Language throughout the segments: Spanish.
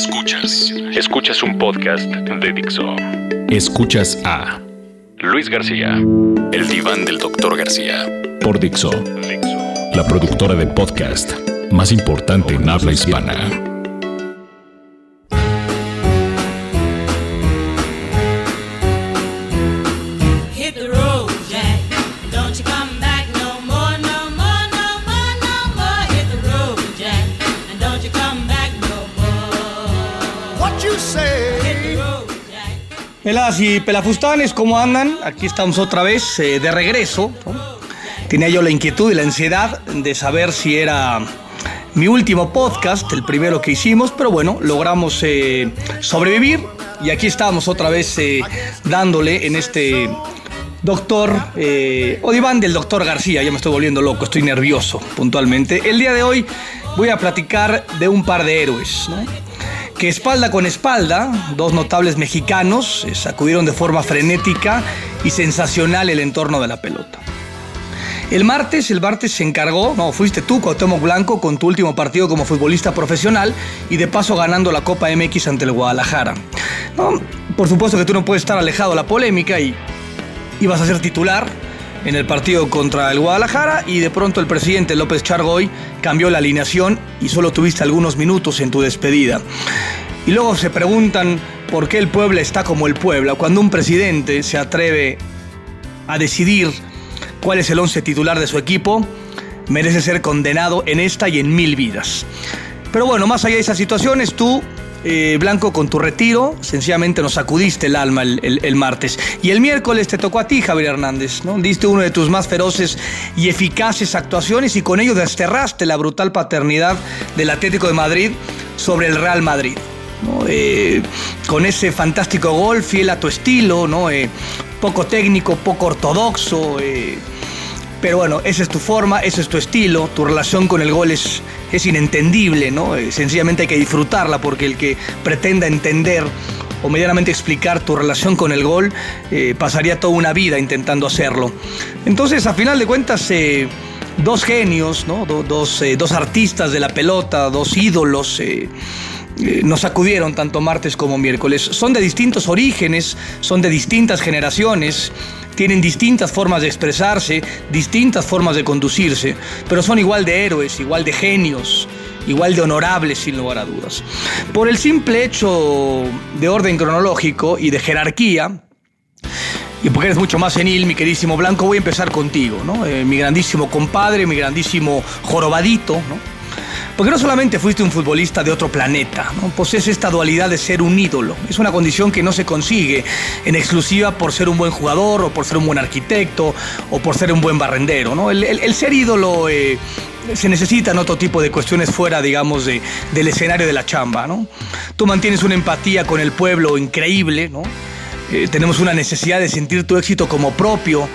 Escuchas. Escuchas un podcast de Dixo. Escuchas a Luis García. El diván del doctor García. Por Dixo. La productora de podcast más importante en habla hispana. Pelas y pelafustanes, ¿cómo andan? Aquí estamos otra vez eh, de regreso. ¿no? Tenía yo la inquietud y la ansiedad de saber si era mi último podcast, el primero que hicimos, pero bueno, logramos eh, sobrevivir y aquí estamos otra vez eh, dándole en este doctor eh, o diván del doctor García. Ya me estoy volviendo loco, estoy nervioso puntualmente. El día de hoy voy a platicar de un par de héroes, ¿no? Que espalda con espalda, dos notables mexicanos eh, sacudieron de forma frenética y sensacional el entorno de la pelota. El martes, el martes se encargó, no, fuiste tú, Cuauhtémoc Blanco, con tu último partido como futbolista profesional y de paso ganando la Copa MX ante el Guadalajara. Por supuesto que tú no puedes estar alejado de la polémica y ibas a ser titular en el partido contra el Guadalajara y de pronto el presidente López Chargoy cambió la alineación y solo tuviste algunos minutos en tu despedida. Y luego se preguntan por qué el pueblo está como el pueblo cuando un presidente se atreve a decidir cuál es el once titular de su equipo, merece ser condenado en esta y en mil vidas. Pero bueno, más allá de esas situaciones, tú, eh, Blanco, con tu retiro, sencillamente nos sacudiste el alma el, el- martes. Y el miércoles te tocó a ti, Javier Hernández, ¿no? Diste uno de tus más feroces y eficaces actuaciones y con ello desterraste la brutal paternidad del Atlético de Madrid sobre el Real Madrid. ¿no? Eh, con ese fantástico gol, fiel a tu estilo, ¿no? Eh, poco técnico, poco ortodoxo. pero bueno, esa es tu forma, ese es tu estilo, tu relación con el gol es, es inentendible, ¿no? Eh, sencillamente hay que disfrutarla porque el que pretenda entender o medianamente explicar tu relación con el gol eh, pasaría toda una vida intentando hacerlo. Entonces, a final de cuentas, eh, dos genios, ¿no? Do- dos, dos artistas de la pelota, dos ídolos. Eh, nos sacudieron tanto martes como miércoles. Son de distintos orígenes, son de distintas generaciones, tienen distintas formas de expresarse, distintas formas de conducirse, pero son igual de héroes, igual de genios, igual de honorables sin lugar a dudas. Por el simple hecho de orden cronológico y de jerarquía, y porque eres mucho más senil, mi queridísimo Blanco, voy a empezar contigo, ¿no? Eh, mi grandísimo compadre, mi grandísimo jorobadito, ¿no? Porque no solamente fuiste un futbolista de otro planeta, ¿no? posees esta dualidad de ser un ídolo. Es una condición que no se consigue en exclusiva por ser un buen jugador o por ser un buen arquitecto o por ser un buen barrendero. ¿no? El, ser ídolo eh, se necesita en otro tipo de cuestiones fuera, digamos, de- del escenario de la chamba. ¿no? Tú mantienes una empatía con el pueblo increíble, ¿no? Eh, tenemos una necesidad de sentir tu éxito como propio,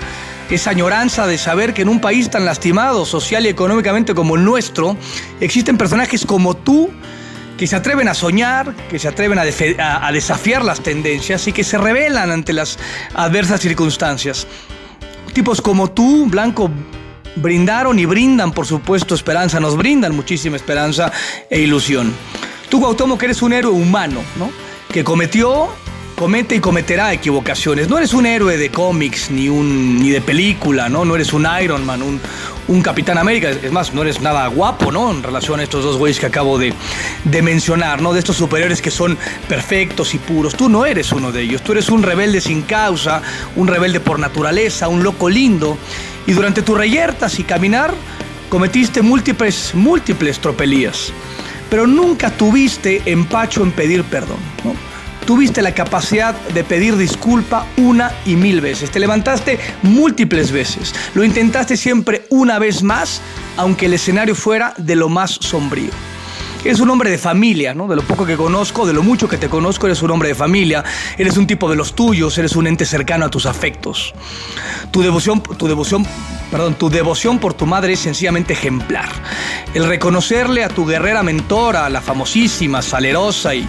esa añoranza de saber que en un país tan lastimado social y económicamente como el nuestro, existen personajes como tú que se atreven a soñar, que se atreven a, desafiar las tendencias y que se rebelan ante las adversas circunstancias. Tipos como tú, Blanco, brindaron y brindan, por supuesto, esperanza, nos brindan muchísima esperanza e ilusión. Tú, que eres un héroe humano, ¿no? Que cometió, comete y cometerá equivocaciones. No eres un héroe de cómics ni, un, ni de película, ¿no? No eres un Iron Man, un, un Capitán América. Es más, no eres nada guapo, ¿no? En relación a estos dos güeyes que acabo de, de mencionar, ¿no? De estos superiores que son perfectos y puros. Tú no eres uno de ellos. Tú eres un rebelde sin causa, un rebelde por naturaleza, un loco lindo. Y durante tus reyertas y caminar, cometiste múltiples, múltiples tropelías. Pero nunca tuviste empacho en pedir perdón, ¿no? Tuviste la capacidad de pedir disculpa una y mil veces. Te levantaste múltiples veces. Lo intentaste siempre una vez más, aunque el escenario fuera de lo más sombrío. Eres un hombre de familia, ¿no? De lo poco que conozco, de lo mucho que te conozco, eres un hombre de familia, eres un tipo de los tuyos, eres un ente cercano a tus afectos. Tu devoción, tu devoción, perdón, tu devoción por tu madre es sencillamente ejemplar. El reconocerle a tu guerrera mentora, la famosísima, salerosa y,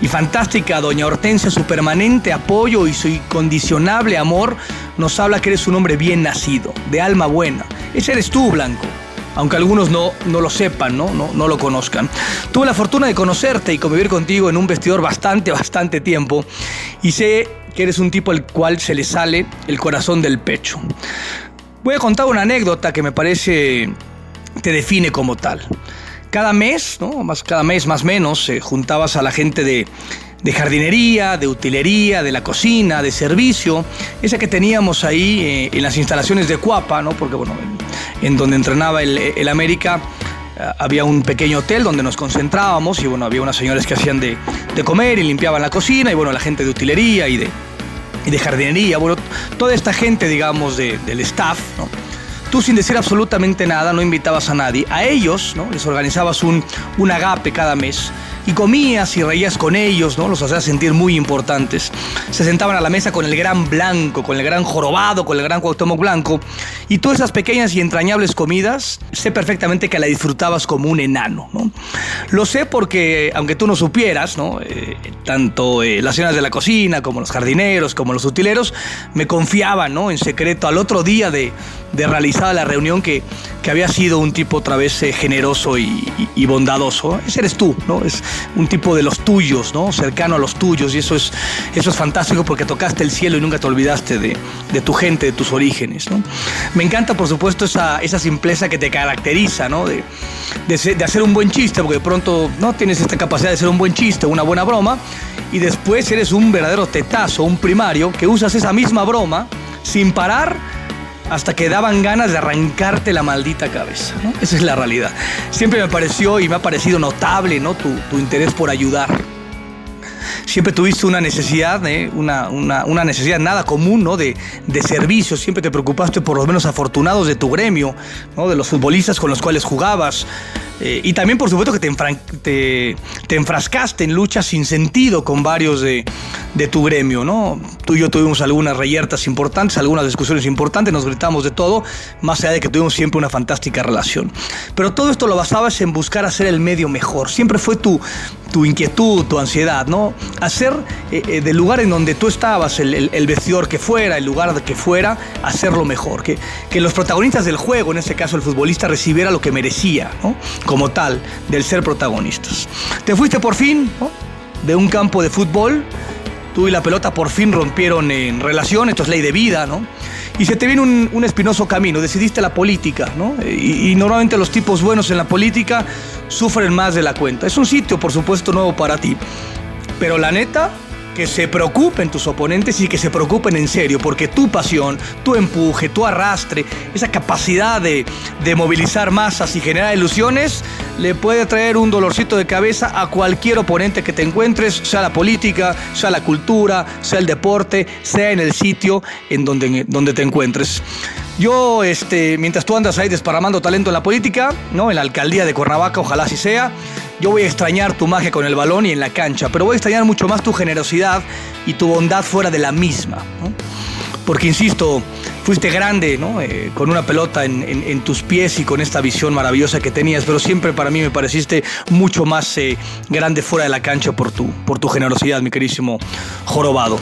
y fantástica doña Hortensia su permanente apoyo y su incondicionable amor nos habla que eres un hombre bien nacido, de alma buena. Ese eres tú, Blanco. aunque algunos no, no lo sepan, ¿no? No, no lo conozcan. Tuve la fortuna de conocerte y convivir contigo en un vestidor bastante, bastante tiempo y sé que eres un tipo al cual se le sale el corazón del pecho. Voy a contar una anécdota que me parece te define como tal. Cada mes, ¿no? más, cada mes más menos, eh, juntabas a la gente de, de jardinería, de utilería, de la cocina, de servicio, esa que teníamos ahí eh, en las instalaciones de Cuapa, ¿no? porque bueno, en, donde entrenaba el, el América eh, había un pequeño hotel donde nos concentrábamos y bueno, había unas señores que hacían de, de comer y limpiaban la cocina y bueno, la gente de utilería y de, y de jardinería, bueno, toda esta gente, digamos, de- del staff, ¿no? Tú sin decir absolutamente nada, no invitabas a nadie. A ellos, ¿no? Les organizabas un, un agape cada mes y comías y reías con ellos, ¿no? Los hacías sentir muy importantes. Se sentaban a la mesa con el gran blanco, con el gran jorobado, con el gran Cuauhtémoc blanco y todas esas pequeñas y entrañables comidas, sé perfectamente que la disfrutabas como un enano, ¿no? Lo sé porque, aunque tú no supieras, ¿no? Eh, tanto eh, las señoras de la cocina, como los jardineros, como los utileros, me confiaban, ¿no? En secreto al otro día de, de realizada la reunión que, que había sido un tipo otra vez eh, generoso y, y- y bondadoso. Ese eres tú, ¿no? Es un tipo de los tuyos, ¿no? Cercano a los tuyos y eso es, eso es fantástico porque tocaste el cielo y nunca te olvidaste de, de tu gente, de tus orígenes. Me encanta, por supuesto, esa, esa simpleza que te caracteriza, ¿no? De, de hacer un buen chiste, porque de pronto no tienes esta capacidad de hacer un buen chiste, una buena broma, y después eres un verdadero tetazo, un primario, que usas esa misma broma sin parar hasta que daban ganas de arrancarte la maldita cabeza. Esa es la realidad. Siempre me pareció y me ha parecido notable ¿no? tu, interés por ayudar. Siempre tuviste una necesidad, ¿eh? una necesidad nada común ¿no? de, de servicio. Siempre te preocupaste por los menos afortunados de tu gremio, ¿no? de los futbolistas con los cuales jugabas. Eh, y también, por supuesto, que te, enfrascaste en luchas sin sentido con varios de, de tu gremio. ¿no? Tú y yo tuvimos algunas reyertas importantes, algunas discusiones importantes, nos gritamos de todo, más allá de que tuvimos siempre una fantástica relación. Pero todo esto lo basabas en buscar hacer el medio mejor. Siempre fue tu, tu inquietud, tu ansiedad, ¿no? Hacer eh, eh, del lugar en donde tú estabas, el, el- el vestidor que fuera, el lugar que fuera, hacerlo mejor. Que, que los protagonistas del juego, en este caso el futbolista, recibiera lo que merecía, ¿no? Como tal, del ser protagonistas. Te fuiste por fin. De un campo de fútbol tú y la pelota por fin rompieron en relación, esto es ley de vida, ¿no? Y se te viene un, un espinoso camino, decidiste la política, ¿no? Y normalmente los tipos buenos en la política sufren más de la cuenta. Es un sitio, por supuesto, nuevo para ti. Pero la neta, que se preocupen tus oponentes y que se preocupen en serio, porque tu pasión, tu empuje, tu arrastre, esa capacidad de, de movilizar masas y generar ilusiones, le puede traer un dolorcito de cabeza a cualquier oponente que te encuentres, sea la política, sea la cultura, sea el deporte, sea en el sitio en donde, donde te encuentres. Yo, este, mientras tú andas ahí desparramando talento en la política, ¿no? En la alcaldía de Cuernavaca, ojalá así sea, yo voy a extrañar tu magia con el balón y en la cancha, pero voy a extrañar mucho más tu generosidad y tu bondad fuera de la misma. Porque, insisto, fuiste grande, ¿no? Eh, con una pelota en tus pies y con esta visión maravillosa que tenías, pero siempre para mí me pareciste mucho más eh, grande fuera de la cancha por tu, por tu generosidad, mi querísimo jorobado.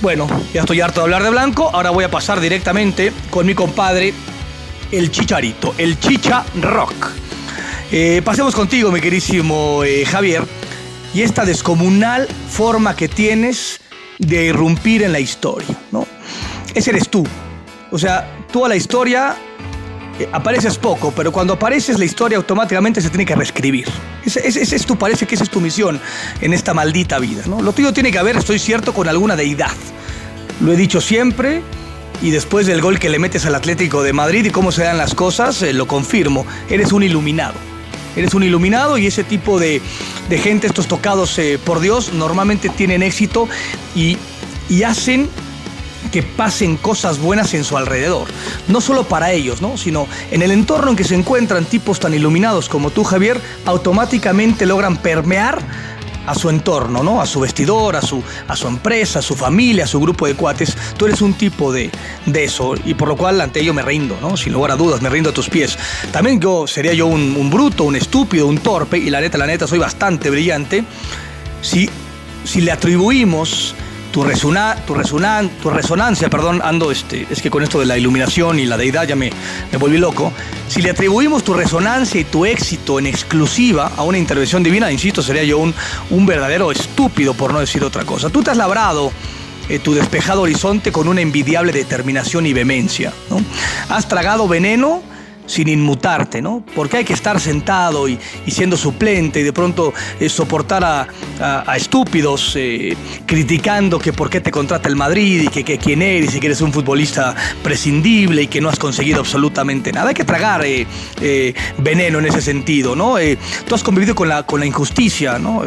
Bueno, ya estoy harto de hablar de blanco, ahora voy a pasar directamente con mi compadre, el Chicharito, el Chicha Rock. Eh, pasemos contigo, mi querísimo eh, Javier, y esta descomunal forma que tienes de irrumpir en la historia, ¿no? Ese eres tú. O sea, tú a la historia eh, apareces poco, pero cuando apareces la historia automáticamente se tiene que reescribir. Ese, es tu, parece que esa es tu misión en esta maldita vida, ¿no? Lo tuyo tiene que ver, estoy cierto, con alguna deidad. Lo he dicho siempre y después del gol que le metes al Atlético de Madrid y cómo se dan las cosas, lo confirmo. Eres un iluminado. Eres un iluminado y ese tipo de, de gente, estos tocados eh, por Dios, normalmente tienen éxito y, y hacen que pasen cosas buenas en su alrededor. No solo para ellos, ¿no? sino en el entorno en que se encuentran tipos tan iluminados como tú, Javier, automáticamente logran permear a su entorno, ¿no? A su vestidor, a su, a su empresa, a su familia, a su grupo de cuates. Tú eres un tipo de, de eso y por lo cual ante ello me rindo, ¿no? Sin lugar a dudas, me rindo a tus pies. También yo sería yo un, un bruto, un estúpido, un torpe y la neta, la neta, soy bastante brillante si, si le atribuimos tu, resona, tu, resonan, tu resonancia, perdón, ando, este, es que con esto de la iluminación y la deidad ya me, me volví loco. Si le atribuimos tu resonancia y tu éxito en exclusiva a una intervención divina, insisto, sería yo un, un verdadero estúpido, por no decir otra cosa. Tú te has labrado eh, tu despejado horizonte con una envidiable determinación y vehemencia. ¿no? Has tragado veneno sin inmutarte, ¿no? Porque hay que estar sentado y, siendo suplente y de pronto eh, soportar a, estúpidos eh, criticando que por qué te contrata el Madrid y que, quién eres y que eres un futbolista prescindible y que no has conseguido absolutamente nada. Hay que tragar eh, veneno en ese sentido, ¿no? Tú has convivido con la, con la injusticia, ¿no?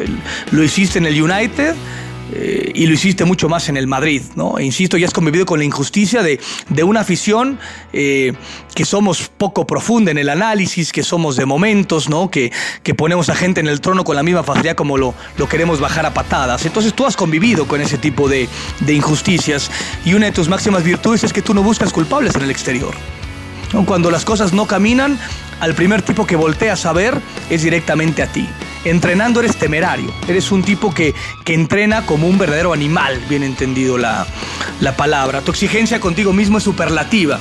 Lo hiciste en el United. Eh, y lo hiciste mucho más en el Madrid, ¿no? E insisto, ya has convivido con la injusticia de, de una afición eh, que somos poco profunda en el análisis, que somos de momentos, ¿no? Que, que ponemos a gente en el trono con la misma facilidad como lo, lo queremos bajar a patadas. Entonces tú has convivido con ese tipo de, de injusticias y una de tus máximas virtudes es que tú no buscas culpables en el exterior. Cuando las cosas no caminan, al primer tipo que volteas a ver es directamente a ti. Entrenando eres temerario, eres un tipo que, que entrena como un verdadero animal, bien entendido la, la palabra. Tu exigencia contigo mismo es superlativa.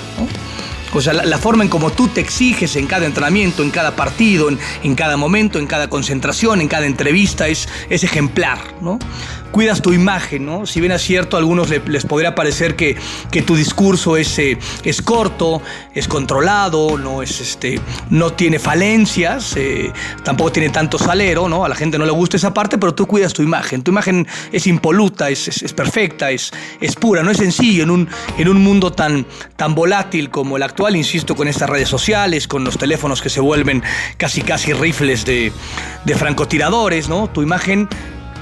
O sea, la, la forma en como tú te exiges en cada entrenamiento, en cada partido, en, en cada momento, en cada concentración, en cada entrevista, es, es ejemplar, ¿no? Cuidas tu imagen, ¿no? Si bien es cierto, a algunos le- les podría parecer que, que tu discurso es, eh, es corto, es controlado, no, es, este, no tiene falencias, eh, tampoco tiene tanto salero, ¿no? A la gente no le gusta esa parte, pero tú cuidas tu imagen. Tu imagen es impoluta, es, es- es perfecta, es, es pura, no es sencillo en un, en un mundo tan, tan volátil como el actual, insisto, con estas redes sociales, con los teléfonos que se vuelven casi casi rifles de, de francotiradores, ¿no? Tu imagen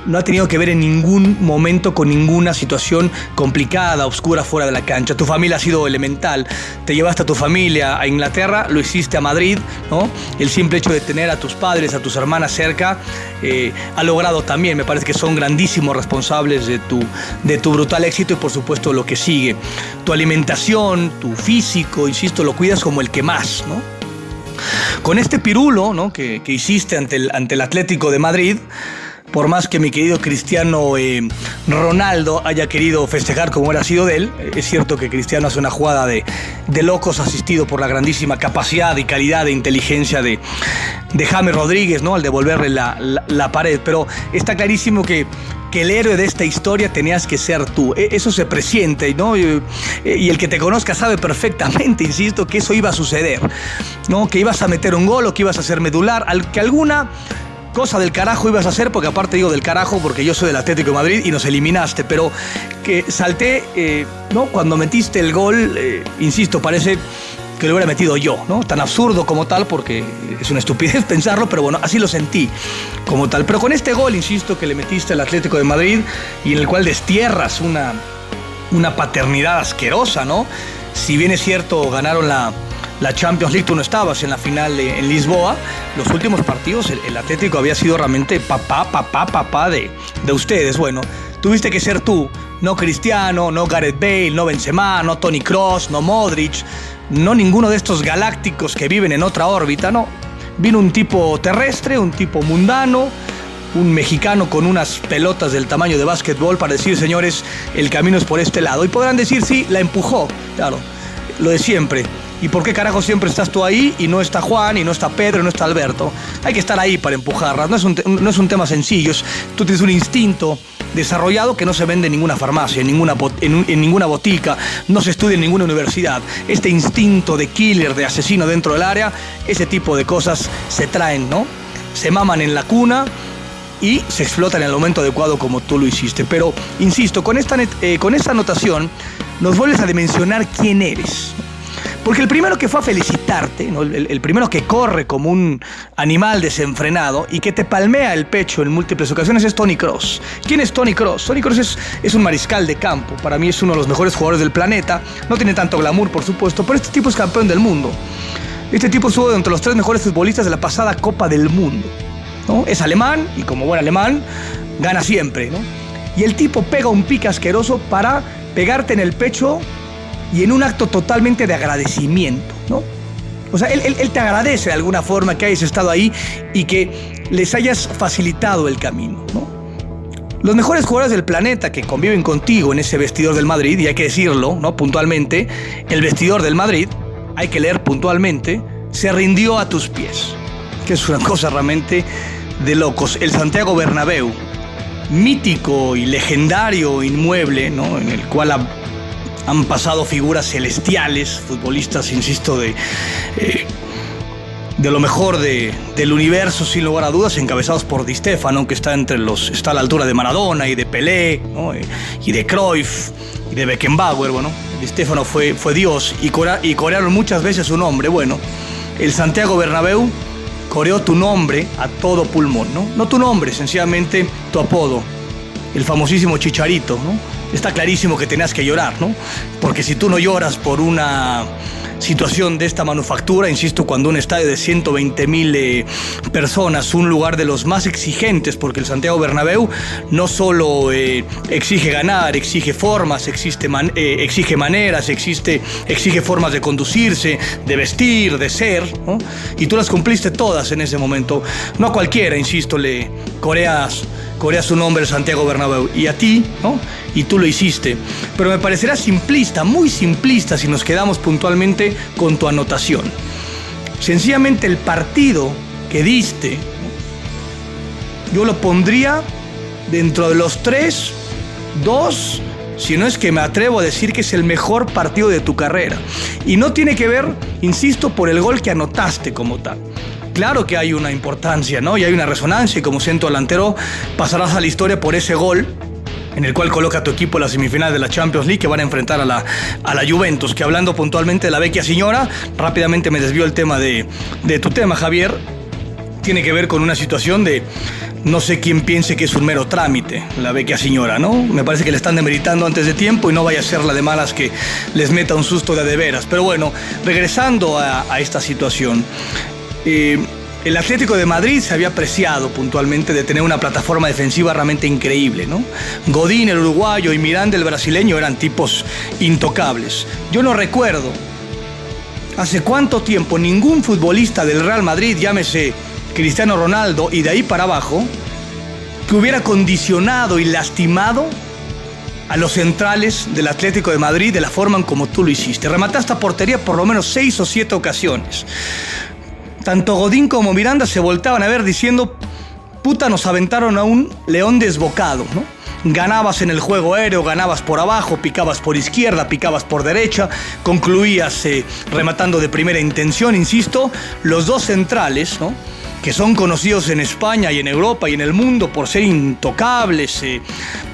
no ha tenido que ver en ningún momento con ninguna situación complicada, oscura fuera de la cancha. Tu familia ha sido elemental. Te llevaste a tu familia a Inglaterra, lo hiciste a Madrid, ¿no? El simple hecho de tener a tus padres, a tus hermanas cerca, eh, ha logrado también, me parece que son grandísimos responsables de tu, de tu brutal éxito y por supuesto lo que sigue. Tu alimentación, tu físico, insisto, lo cuidas como el que más, ¿no? Con este pirulo ¿no? que, que hiciste ante el, ante el Atlético de Madrid, por más que mi querido Cristiano eh, Ronaldo haya querido festejar como era sido de él, eh, es cierto que Cristiano hace una jugada de, de locos asistido por la grandísima capacidad y calidad de inteligencia de, de James Rodríguez, ¿no? Al devolverle la, la- pared. Pero está clarísimo que, que el héroe de esta historia tenías que ser tú. E- Eso se presiente, ¿no? Y, el que te conozca sabe perfectamente, insisto, que eso iba a suceder, ¿no? Que ibas a meter un gol o que ibas a hacer medular, que alguna cosa del carajo ibas a hacer, porque aparte digo del carajo porque yo soy del Atlético de Madrid y nos eliminaste, pero que salté, eh, ¿no? Cuando metiste el gol, eh, insisto, parece que lo hubiera metido yo, ¿no? Tan absurdo como tal, porque es una estupidez pensarlo, pero bueno, así lo sentí como tal. Pero con este gol, insisto, que le metiste al Atlético de Madrid y en el cual destierras una, una paternidad asquerosa, ¿no? Si bien es cierto, ganaron la, la Champions League, tú no estabas en la final en Lisboa, los últimos partidos el, el Atlético había sido realmente papá, papá, papá de, de ustedes. Bueno, tuviste que ser tú, no Cristiano, no Gareth Bale, no Benzema, no Tony Cross, no Modric, no ninguno de estos galácticos que viven en otra órbita, no. Vino un tipo terrestre, un tipo mundano, un mexicano con unas pelotas del tamaño de básquetbol para decir, señores, el camino es por este lado. Y podrán decir, sí, la empujó, claro, lo de siempre. ¿Y por qué carajo siempre estás tú ahí y no está Juan, y no está Pedro, y no está Alberto? Hay que estar ahí para empujarlas, no es un, no es un tema sencillo, tú tienes un instinto desarrollado que no se vende en ninguna farmacia, en ninguna, en, un- en ninguna botica, no se estudia en ninguna universidad. Este instinto de killer, de asesino dentro del área, ese tipo de cosas se traen, ¿no? Se maman en la cuna y se explotan en el momento adecuado como tú lo hiciste. Pero, insisto, con esta, eh, con esta anotación nos vuelves a dimensionar quién eres. Porque el primero que fue a felicitarte, el, primero que corre como un animal desenfrenado y que te palmea el pecho en múltiples ocasiones es Tony Cross. ¿Quién es Tony Cross? Tony Cross es, es un mariscal de campo. Para mí es uno de los mejores jugadores del planeta. No tiene tanto glamour, por supuesto, pero este tipo es campeón del mundo. Este tipo estuvo entre los tres mejores futbolistas de la pasada Copa del Mundo. Es alemán y como buen alemán gana siempre. Y el tipo pega un pique asqueroso para pegarte en el pecho y en un acto totalmente de agradecimiento. ¿no? O sea, él, te agradece de alguna forma que hayas estado ahí y que les hayas facilitado el camino. ¿no? Los mejores jugadores del planeta que conviven contigo en ese vestidor del Madrid, y hay que decirlo, ¿no? Puntualmente, el vestidor del Madrid, hay que leer puntualmente, se rindió a tus pies. Que es una cosa realmente de locos. El Santiago Bernabéu, mítico y legendario inmueble, ¿no? En el cual han pasado figuras celestiales, futbolistas, insisto, de, eh, de lo mejor de- del universo, sin lugar a dudas, encabezados por Di Stefano, que está entre los, está a la altura de Maradona y de Pelé, y, y de Cruyff y de Beckenbauer, bueno, Di Stefano fue, fue Dios y, cora- y corearon muchas veces su nombre, bueno, el Santiago Bernabéu coreó tu nombre a todo pulmón, ¿no? No tu nombre, sencillamente tu apodo, el famosísimo Chicharito, ¿no? Está clarísimo que tenías que llorar, ¿no? Porque si tú no lloras por una situación de esta manufactura, insisto, cuando un estadio de 120 mil eh, personas, un lugar de los más exigentes, porque el Santiago Bernabéu no solo eh, exige ganar, exige formas, existe eh, exige maneras, existe, exige formas de conducirse, de vestir, de ser, ¿no? Y tú las cumpliste todas en ese momento. No a cualquiera, insisto, le coreas corea su nombre Santiago Bernabéu y a ti, ¿no? Y tú lo hiciste. Pero me parecerá simplista, muy simplista si nos quedamos puntualmente con tu anotación. Sencillamente el partido que diste, yo lo pondría dentro de los tres, dos, si no es que me atrevo a decir que es el mejor partido de tu carrera. Y no tiene que ver, insisto, por el gol que anotaste como tal. Claro que hay una importancia, ¿no? Y hay una resonancia y como centro delantero pasarás a la historia por ese gol en el cual coloca tu equipo en la semifinal de la Champions League que van a enfrentar a la, a la Juventus, que hablando puntualmente de la vecchia señora, rápidamente me desvió el tema de, de tu tema, Javier, tiene que ver con una situación de no sé quién piense que es un mero trámite, la vecchia señora, ¿no? Me parece que le están demeritando antes de tiempo y no vaya a ser la de malas que les meta un susto de de veras. Pero bueno, regresando a, a esta situación. Eh, el Atlético de Madrid se había apreciado puntualmente de tener una plataforma defensiva realmente increíble, ¿no? Godín, el uruguayo, y Miranda, el brasileño, eran tipos intocables. Yo no recuerdo hace cuánto tiempo ningún futbolista del Real Madrid, llámese Cristiano Ronaldo y de ahí para abajo, que hubiera condicionado y lastimado a los centrales del Atlético de Madrid de la forma en como tú lo hiciste. Remataste a portería por lo menos seis o siete ocasiones. Tanto Godín como Miranda se voltaban a ver diciendo, puta, nos aventaron a un león desbocado, ¿no? Ganabas en el juego aéreo, ganabas por abajo, picabas por izquierda, picabas por derecha, concluías eh, rematando de primera intención, insisto, los dos centrales, ¿no? que son conocidos en España y en Europa y en el mundo por ser intocables, eh,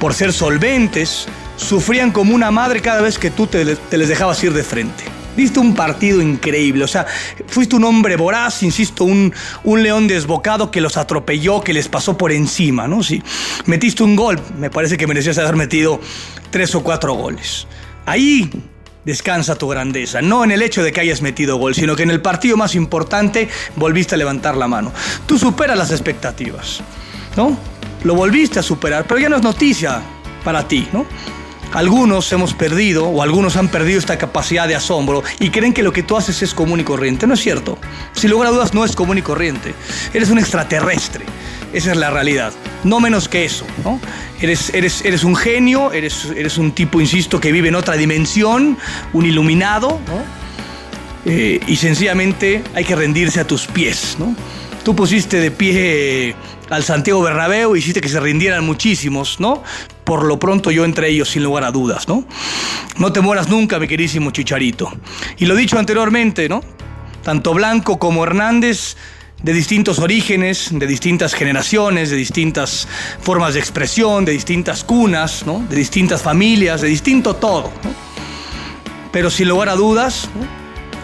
por ser solventes, sufrían como una madre cada vez que tú te, te les dejabas ir de frente. Diste un partido increíble, o sea, fuiste un hombre voraz, insisto, un, un león desbocado que los atropelló, que les pasó por encima, ¿no? Sí, metiste un gol, me parece que merecías haber metido tres o cuatro goles. Ahí descansa tu grandeza, no en el hecho de que hayas metido gol, sino que en el partido más importante volviste a levantar la mano. Tú superas las expectativas, ¿no? Lo volviste a superar, pero ya no es noticia para ti, ¿no? Algunos hemos perdido o algunos han perdido esta capacidad de asombro y creen que lo que tú haces es común y corriente. No es cierto. Sin lugar a dudas no es común y corriente. Eres un extraterrestre. Esa es la realidad. No menos que eso. ¿no? Eres, eres, eres un genio, eres, eres un tipo, insisto, que vive en otra dimensión, un iluminado. ¿no? Eh, y sencillamente hay que rendirse a tus pies. ¿no? Tú pusiste de pie al Santiago Bernabéu, hiciste que se rindieran muchísimos, ¿no? Por lo pronto yo entre ellos, sin lugar a dudas, ¿no? No te mueras nunca, mi queridísimo Chicharito. Y lo dicho anteriormente, ¿no? Tanto Blanco como Hernández, de distintos orígenes, de distintas generaciones, de distintas formas de expresión, de distintas cunas, ¿no? De distintas familias, de distinto todo. Pero sin lugar a dudas,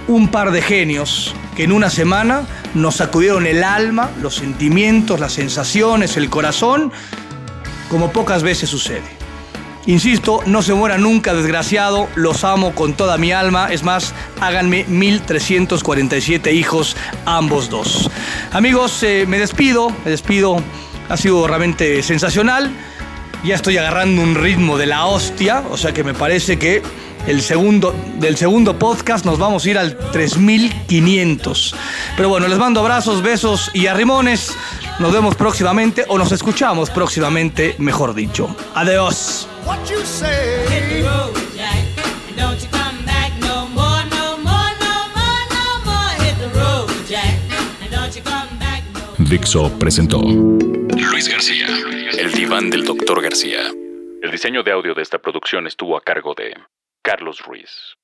un par de genios que en una semana nos sacudieron el alma, los sentimientos, las sensaciones, el corazón, como pocas veces sucede. Insisto, no se muera nunca, desgraciado, los amo con toda mi alma, es más, háganme 1347 hijos, ambos dos. Amigos, eh, me despido, me despido, ha sido realmente sensacional, ya estoy agarrando un ritmo de la hostia, o sea que me parece que el segundo, del segundo podcast nos vamos a ir al 3500. Pero bueno, les mando abrazos, besos y arrimones. Nos vemos próximamente o nos escuchamos próximamente, mejor dicho. Adiós. Dixo presentó Luis García, el diván del doctor García. El diseño de audio de esta producción estuvo a cargo de Carlos Ruiz.